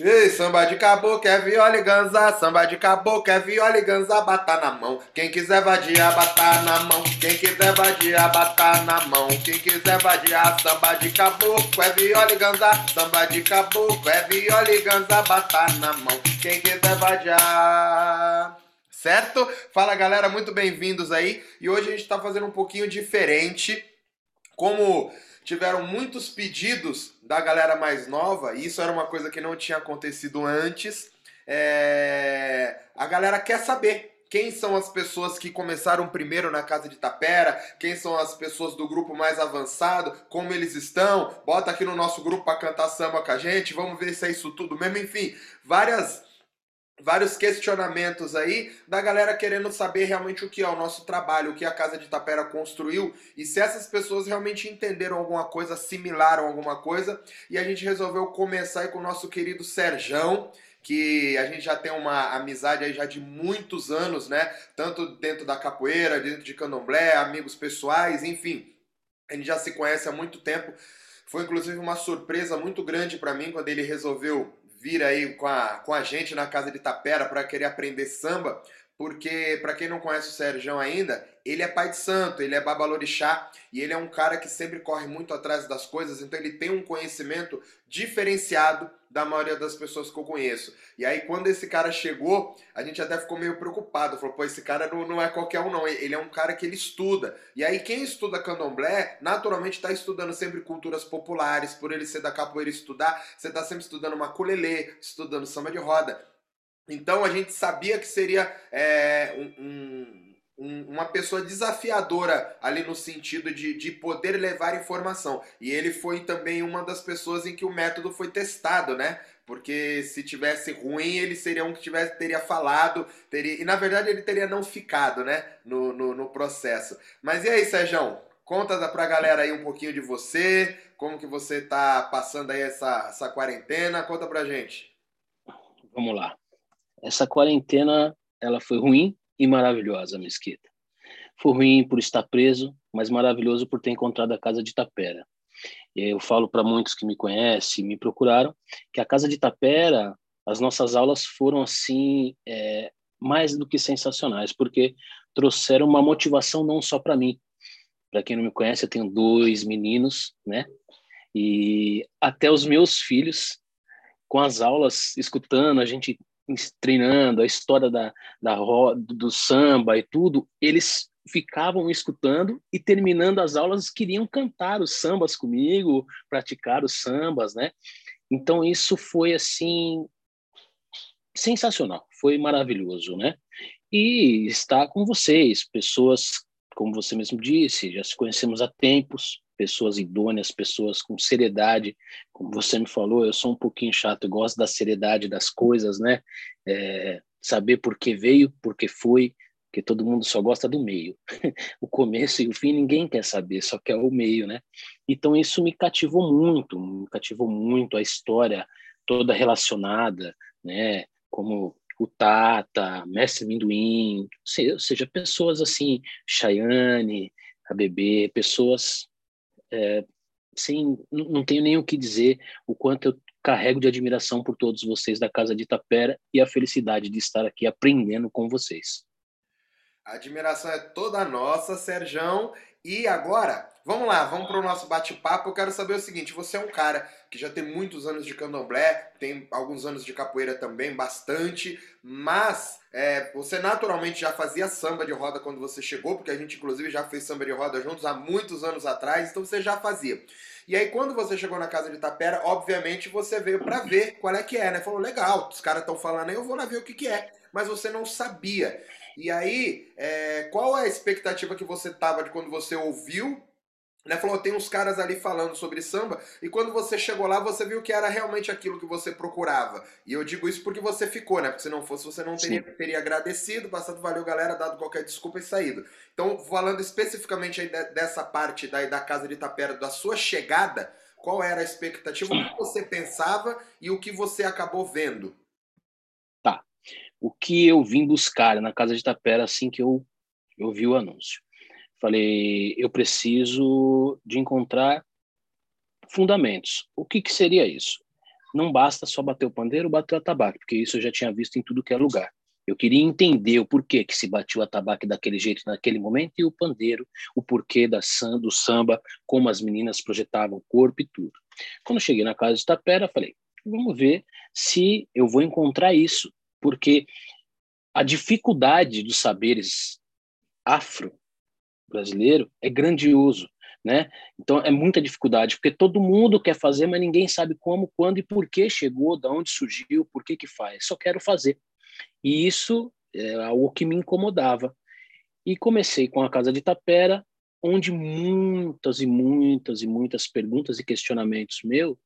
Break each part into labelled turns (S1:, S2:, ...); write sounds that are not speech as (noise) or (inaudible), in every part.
S1: Ei, samba de caboclo é viola e ganza, samba de caboclo é viola e ganza, bata na mão. Quem quiser vadiar, bata na mão. Quem quiser vadiar, bata na mão. Quem quiser vadiar, samba de caboclo é viola e ganza, samba de caboclo é viola e ganza, bata na mão. Quem quiser vadiar. Certo? Fala galera, muito bem-vindos aí. E hoje a gente tá fazendo um pouquinho diferente. Como tiveram muitos pedidos da galera mais nova, e isso era uma coisa que não tinha acontecido antes. É... A galera quer saber quem são as pessoas que começaram primeiro na casa de Tapera, quem são as pessoas do grupo mais avançado, como eles estão. Bota aqui no nosso grupo para cantar samba com a gente, vamos ver se é isso tudo mesmo. Enfim, várias vários questionamentos aí da galera querendo saber realmente o que é o nosso trabalho, o que a Casa de Tapera construiu e se essas pessoas realmente entenderam alguma coisa, assimilaram alguma coisa. E a gente resolveu começar aí com o nosso querido Serjão, que a gente já tem uma amizade aí já de muitos anos, né? Tanto dentro da capoeira, dentro de candomblé, amigos pessoais, enfim. A gente já se conhece há muito tempo. Foi inclusive uma surpresa muito grande para mim quando ele resolveu vir aí com a, com a gente na casa de Tapera para querer aprender samba, porque para quem não conhece o Sérgio ainda, ele é pai de santo, ele é babalorixá e ele é um cara que sempre corre muito atrás das coisas, então ele tem um conhecimento diferenciado da maioria das pessoas que eu conheço. E aí quando esse cara chegou, a gente até ficou meio preocupado, falou, pô, esse cara não, não é qualquer um não, ele é um cara que ele estuda. E aí quem estuda candomblé, naturalmente está estudando sempre culturas populares, por ele ser da capoeira estudar, você está sempre estudando maculelê, estudando samba de roda. Então a gente sabia que seria é, um, um um, uma pessoa desafiadora ali no sentido de, de poder levar informação. E ele foi também uma das pessoas em que o método foi testado, né? Porque se tivesse ruim, ele seria um que tivesse, teria falado, teria. E na verdade ele teria não ficado, né? No, no, no processo. Mas e aí, Sérgio? Conta pra galera aí um pouquinho de você, como que você tá passando aí essa, essa quarentena. Conta pra gente.
S2: Vamos lá. Essa quarentena, ela foi ruim, e maravilhosa, Mesquita. Foi ruim por estar preso, mas maravilhoso por ter encontrado a casa de Tapera. Eu falo para muitos que me conhecem, me procuraram, que a casa de Tapera, as nossas aulas foram assim é, mais do que sensacionais, porque trouxeram uma motivação não só para mim. Para quem não me conhece, eu tenho dois meninos, né? E até os meus filhos, com as aulas, escutando, a gente treinando a história da, da do samba e tudo, eles ficavam escutando e terminando as aulas queriam cantar os sambas comigo, praticar os sambas, né? Então isso foi assim sensacional, foi maravilhoso, né? E estar com vocês, pessoas como você mesmo disse, já se conhecemos há tempos, pessoas idôneas, pessoas com seriedade. Como você me falou, eu sou um pouquinho chato, gosto da seriedade das coisas, né? É, saber por que veio, por que foi, porque todo mundo só gosta do meio. (laughs) o começo e o fim ninguém quer saber, só quer o meio, né? Então isso me cativou muito, me cativou muito a história toda relacionada, né? Como o Tata, Mestre Minduim, ou seja, pessoas assim, Chayane, a Bebê, pessoas é, sem, não tenho nem o que dizer o quanto eu carrego de admiração por todos vocês da Casa de Itapera e a felicidade de estar aqui aprendendo com vocês.
S1: A admiração é toda nossa, Serjão. E agora, vamos lá, vamos para o nosso bate-papo. Eu quero saber o seguinte: você é um cara que já tem muitos anos de candomblé, tem alguns anos de capoeira também, bastante, mas é, você naturalmente já fazia samba de roda quando você chegou, porque a gente inclusive já fez samba de roda juntos há muitos anos atrás, então você já fazia. E aí quando você chegou na casa de Tapera, obviamente você veio para ver qual é que é, né? Falou, legal, os caras estão falando aí, eu vou lá ver o que, que é. Mas você não sabia. E aí, é, qual é a expectativa que você tava de quando você ouviu? Né, falou, tem uns caras ali falando sobre samba, e quando você chegou lá, você viu que era realmente aquilo que você procurava. E eu digo isso porque você ficou, né? Porque se não fosse, você não teria, teria agradecido, bastante valeu, galera, dado qualquer desculpa e saído. Então, falando especificamente aí dessa parte da, da Casa de Itapera, da sua chegada, qual era a expectativa, o que você pensava e o que você acabou vendo?
S2: O que eu vim buscar na casa de Tapera assim que eu, eu vi o anúncio. Falei, eu preciso de encontrar fundamentos. O que, que seria isso? não basta só bater o pandeiro, bater o atabaque, porque isso eu já tinha visto em tudo que é lugar. Eu queria entender o porquê que se batia o atabaque daquele jeito naquele momento e o pandeiro, o porquê da do samba, como as meninas projetavam o corpo e tudo. Quando cheguei na casa de Tapera, falei, vamos ver se eu vou encontrar isso, porque a dificuldade dos saberes afro brasileiro é grandioso, né? Então é muita dificuldade, porque todo mundo quer fazer, mas ninguém sabe como, quando e por que chegou, de onde surgiu, por que que faz. Só quero fazer. E isso é algo que me incomodava. E comecei com a Casa de Tapera, onde muitas e muitas e muitas perguntas e questionamentos meus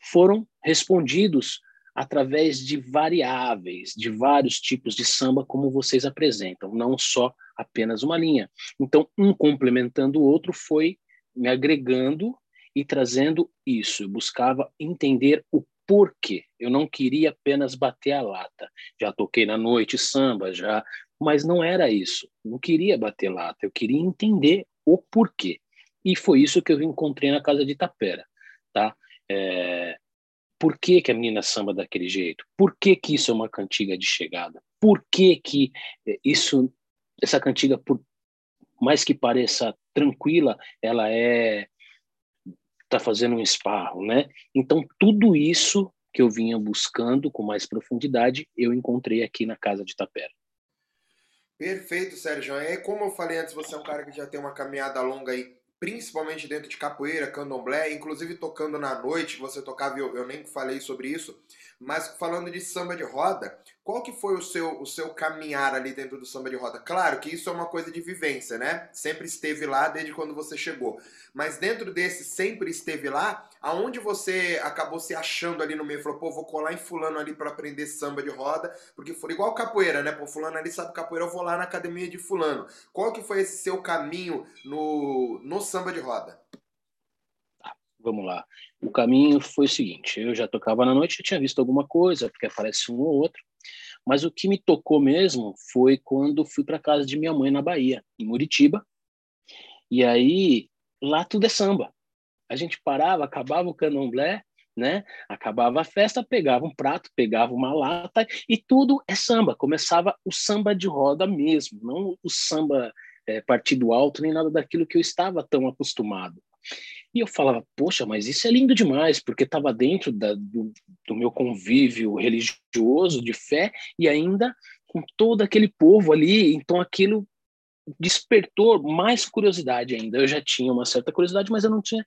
S2: foram respondidos através de variáveis, de vários tipos de samba, como vocês apresentam, não só apenas uma linha. Então, um complementando o outro foi me agregando e trazendo isso. Eu buscava entender o porquê. Eu não queria apenas bater a lata. Já toquei na noite samba, já, mas não era isso. Não queria bater lata, eu queria entender o porquê. E foi isso que eu encontrei na casa de Tapera, tá? É, por que, que a menina samba daquele jeito? Por que, que isso é uma cantiga de chegada? Por que, que é, isso, essa cantiga, por mais que pareça tranquila, ela é está fazendo um esparro, né? Então tudo isso que eu vinha buscando com mais profundidade, eu encontrei aqui na casa de Tapera.
S1: Perfeito, Sérgio. Aí, como eu falei antes, você é um cara que já tem uma caminhada longa aí principalmente dentro de capoeira, candomblé, inclusive tocando na noite, você tocava, eu, eu nem falei sobre isso, mas falando de samba de roda, qual que foi o seu, o seu caminhar ali dentro do samba de roda? Claro que isso é uma coisa de vivência, né? Sempre esteve lá desde quando você chegou. Mas dentro desse sempre esteve lá, aonde você acabou se achando ali no meio? Falou, pô, vou colar em fulano ali para aprender samba de roda, porque foi igual capoeira, né? Pô, fulano ali sabe capoeira, eu vou lá na academia de fulano. Qual que foi esse seu caminho no, no samba de roda?
S2: Vamos lá. O caminho foi o seguinte: eu já tocava na noite, eu tinha visto alguma coisa, porque aparece um ou outro. Mas o que me tocou mesmo foi quando fui para casa de minha mãe na Bahia, em Muritiba. E aí lá tudo é samba. A gente parava, acabava o candomblé, né? Acabava a festa, pegava um prato, pegava uma lata e tudo é samba. Começava o samba de roda mesmo, não o samba é, partido alto nem nada daquilo que eu estava tão acostumado. E eu falava, poxa, mas isso é lindo demais, porque estava dentro da, do, do, meu convívio religioso, de fé, e ainda com todo aquele povo ali, então aquilo despertou mais curiosidade ainda. Eu já tinha uma certa curiosidade, mas eu não tinha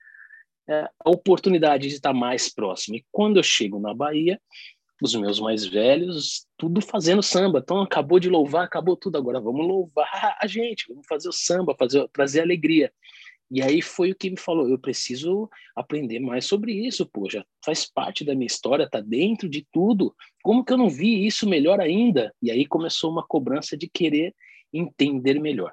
S2: é, a oportunidade de estar mais próximo. E quando eu chego na Bahia, os meus mais velhos, tudo fazendo samba. Então acabou de louvar, acabou tudo. Agora vamos louvar a gente, vamos fazer o samba, fazer, trazer alegria. E aí foi o que me falou, eu preciso aprender mais sobre isso, poxa, faz parte da minha história, tá dentro de tudo. Como que eu não vi isso melhor ainda? E aí começou uma cobrança de querer entender melhor.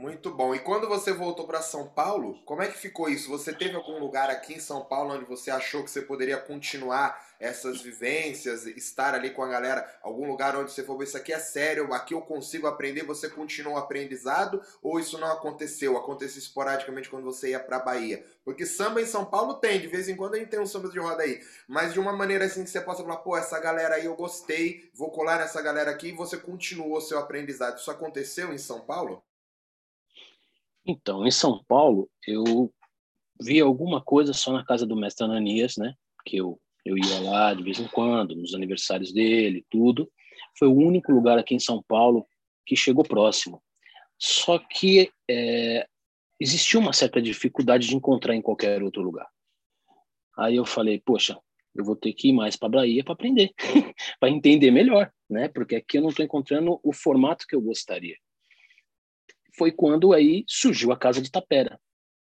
S1: Muito bom. E quando você voltou para São Paulo, como é que ficou isso? Você teve algum lugar aqui em São Paulo onde você achou que você poderia continuar essas vivências, estar ali com a galera? Algum lugar onde você falou, isso aqui é sério, aqui eu consigo aprender, você continuou aprendizado? Ou isso não aconteceu? Aconteceu esporadicamente quando você ia para Bahia? Porque samba em São Paulo tem, de vez em quando a gente tem um samba de roda aí. Mas de uma maneira assim que você possa falar, pô, essa galera aí eu gostei, vou colar nessa galera aqui e você continuou seu aprendizado. Isso aconteceu em São Paulo?
S2: Então, em São Paulo, eu vi alguma coisa só na casa do mestre Ananias, né? Que eu, eu ia lá de vez em quando, nos aniversários dele, tudo. Foi o único lugar aqui em São Paulo que chegou próximo. Só que é, existia uma certa dificuldade de encontrar em qualquer outro lugar. Aí eu falei, poxa, eu vou ter que ir mais para Bahia para aprender, (laughs) para entender melhor, né? Porque aqui eu não estou encontrando o formato que eu gostaria foi quando aí surgiu a Casa de Tapera.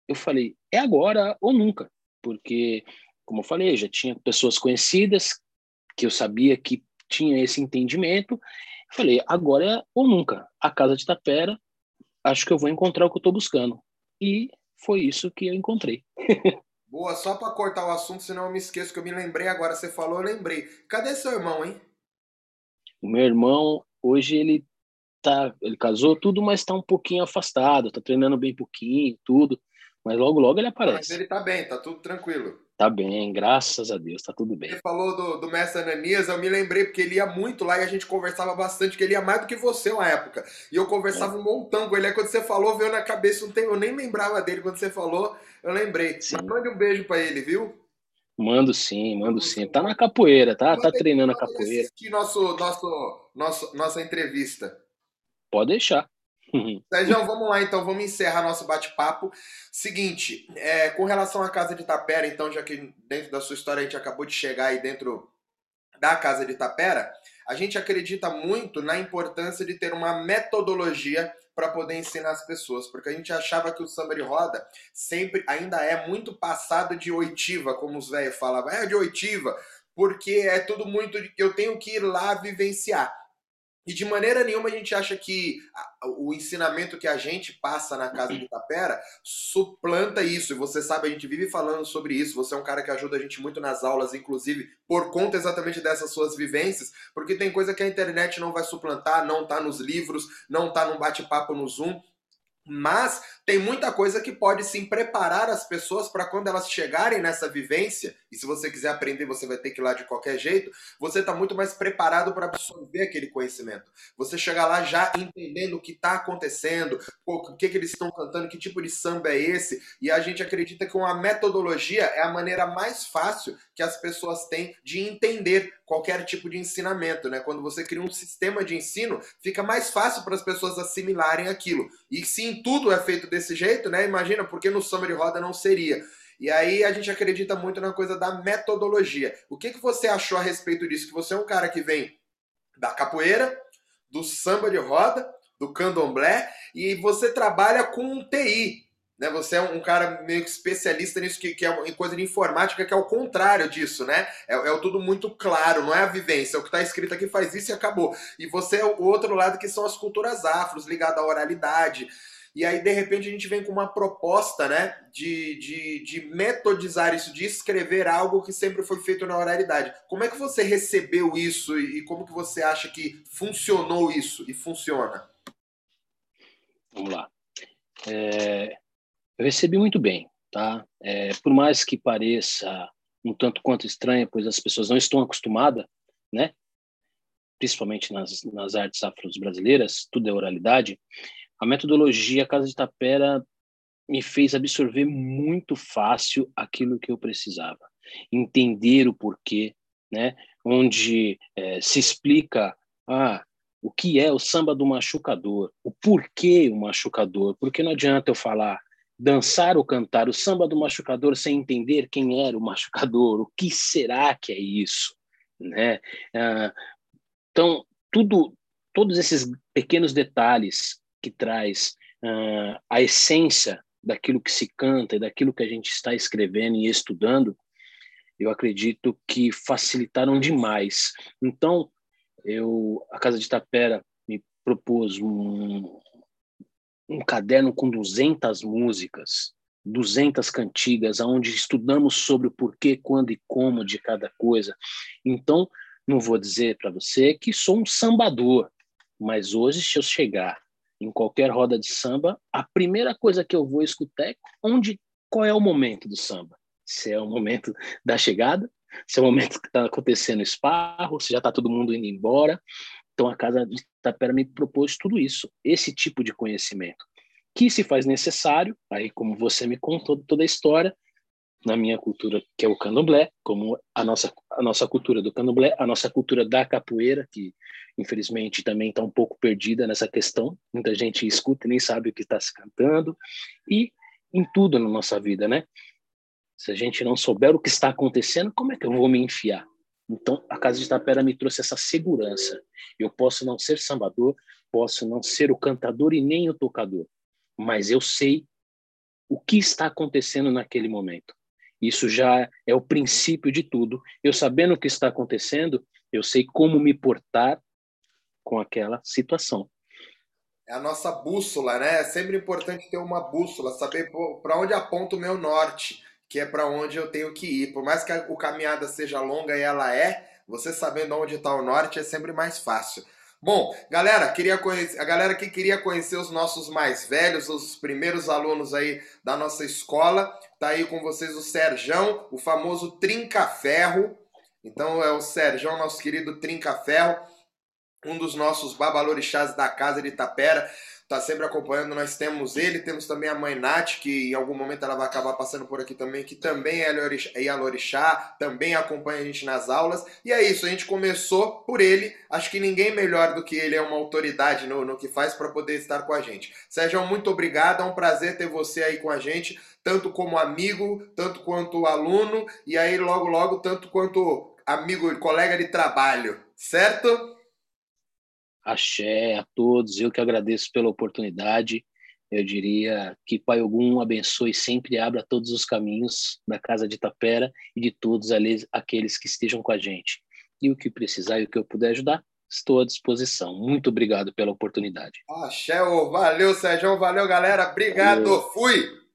S2: Eu falei, é agora ou nunca, porque, como eu falei, já tinha pessoas conhecidas que eu sabia que tinha esse entendimento. Eu falei, agora é ou nunca. A Casa de Tapera, acho que eu vou encontrar o que eu estou buscando. E foi isso que eu encontrei. (laughs)
S1: Boa, só para cortar o assunto, senão eu me esqueço que eu me lembrei agora. Você falou, eu lembrei. Cadê seu irmão, hein?
S2: O meu irmão, hoje ele tá, ele casou tudo, mas está um pouquinho afastado, está treinando bem pouquinho, tudo. Mas logo, logo ele
S1: Mas
S2: aparece.
S1: ele tá bem, tá tudo tranquilo.
S2: Tá bem, graças a Deus, tá tudo
S1: Você
S2: bem.
S1: falou do, do mestre Ananias, eu me lembrei porque ele ia muito lá e a gente conversava bastante, que ele ia mais do que você uma época. E eu conversava um montão com ele. Aí quando você falou, veio na cabeça um tempo, eu nem lembrava dele. Quando você falou, eu lembrei.
S2: Sim.
S1: Mas mande um beijo pra ele, viu?
S2: Mando sim, mando sim. Tá na capoeira, tá? Tá
S1: Manda
S2: treinando a capoeira.
S1: assistir nosso, nosso, nosso, nossa entrevista.
S2: Pode deixar.
S1: Sérgio, vamos lá então, vamos encerrar nosso bate-papo. Seguinte, é, com relação à Casa de Tapera, então, já que dentro da sua história a gente acabou de chegar aí dentro da Casa de Tapera, a gente acredita muito na importância de ter uma metodologia para poder ensinar as pessoas, porque a gente achava que o samba de roda sempre ainda é muito passado de oitiva, como os velhos falavam, é de oitiva, porque é tudo muito eu tenho que ir lá vivenciar. E de maneira nenhuma a gente acha que o ensinamento que a gente passa na casa de Tapera suplanta isso. E você sabe, a gente vive falando sobre isso. Você é um cara que ajuda a gente muito nas aulas, inclusive por conta exatamente dessas suas vivências, porque tem coisa que a internet não vai suplantar, não tá nos livros, não tá num bate-papo no Zoom. Mas tem muita coisa que pode sim preparar as pessoas para quando elas chegarem nessa vivência, e se você quiser aprender, você vai ter que ir lá de qualquer jeito, você está muito mais preparado para absorver aquele conhecimento. Você chegar lá já entendendo o que está acontecendo, o que, que eles estão cantando, que tipo de samba é esse, e a gente acredita que uma metodologia é a maneira mais fácil que as pessoas têm de entender qualquer tipo de ensinamento, né? Quando você cria um sistema de ensino, fica mais fácil para as pessoas assimilarem aquilo. E se tudo é feito desse jeito, né? Imagina, porque no samba de roda não seria. E aí a gente acredita muito na coisa da metodologia. O que, que você achou a respeito disso? Que você é um cara que vem da capoeira, do samba de roda, do candomblé, e você trabalha com TI. Né? Você é um cara meio que especialista nisso, que, que é em coisa de informática, que é o contrário disso, né? É, é tudo muito claro, não é a vivência. É o que está escrito aqui faz isso e acabou. E você é o outro lado que são as culturas afros, ligado à oralidade. E aí, de repente, a gente vem com uma proposta, né, de, de, de metodizar isso, de escrever algo que sempre foi feito na oralidade. Como é que você recebeu isso e como que você acha que funcionou isso e funciona?
S2: Vamos lá. É, eu recebi muito bem, tá? É, por mais que pareça um tanto quanto estranho, pois as pessoas não estão acostumadas, né? Principalmente nas, nas artes afros brasileiras, tudo é oralidade. A metodologia Casa de Tapera me fez absorver muito fácil aquilo que eu precisava, entender o porquê, né? Onde é, se explica ah, o que é o samba do machucador, o porquê o machucador, porque não adianta eu falar dançar ou cantar o samba do machucador sem entender quem era o machucador, o que será que é isso, né? Ah, então tudo, todos esses pequenos detalhes que traz uh, a essência daquilo que se canta e daquilo que a gente está escrevendo e estudando, eu acredito que facilitaram demais. Então, eu, a Casa de Tapera me propôs um, um caderno com 200 músicas, 200 cantigas, onde estudamos sobre o porquê, quando e como de cada coisa. Então, não vou dizer para você que sou um sambador, mas hoje, se eu chegar em qualquer roda de samba, a primeira coisa que eu vou escutar é onde, qual é o momento do samba. Se é o momento da chegada, se é o momento que está acontecendo esparro, se já está todo mundo indo embora. Então a Casa de Tapera me propôs tudo isso, esse tipo de conhecimento, que se faz necessário, aí como você me contou toda a história, na minha cultura, que é o candomblé, como a nossa, a nossa cultura do candomblé, a nossa cultura da capoeira, que infelizmente também está um pouco perdida nessa questão. Muita gente escuta e nem sabe o que está se cantando. E em tudo na nossa vida, né? Se a gente não souber o que está acontecendo, como é que eu vou me enfiar? Então, a Casa de Tapera me trouxe essa segurança. Eu posso não ser sambador, posso não ser o cantador e nem o tocador, mas eu sei o que está acontecendo naquele momento. Isso já é o princípio de tudo. Eu sabendo o que está acontecendo, eu sei como me portar com aquela situação.
S1: É a nossa bússola, né? É sempre importante ter uma bússola, saber para onde aponta o meu norte, que é para onde eu tenho que ir. Por mais que a caminhada seja longa e ela é, você sabendo onde está o norte é sempre mais fácil. Bom, galera, queria conhecer, a galera que queria conhecer os nossos mais velhos, os primeiros alunos aí da nossa escola, tá aí com vocês o Serjão, o famoso Trinca Ferro. Então é o Serjão, nosso querido Trinca Ferro, um dos nossos babalorixás da casa de Itapera tá sempre acompanhando. Nós temos ele, temos também a mãe Nath, que em algum momento ela vai acabar passando por aqui também, que também é Yalorixá, também acompanha a gente nas aulas. E é isso, a gente começou por ele. Acho que ninguém melhor do que ele é uma autoridade no, no que faz para poder estar com a gente. Sérgio, muito obrigado, é um prazer ter você aí com a gente, tanto como amigo, tanto quanto aluno, e aí logo, logo, tanto quanto amigo e colega de trabalho, certo?
S2: Axé a todos. Eu que agradeço pela oportunidade. Eu diria que Pai Ogum abençoe sempre abra todos os caminhos da casa de Tapera e de todos aqueles que estejam com a gente. E o que precisar e o que eu puder ajudar, estou à disposição. Muito obrigado pela oportunidade.
S1: Axé, valeu, Sérgio. Valeu, galera. Obrigado. Valeu. Fui.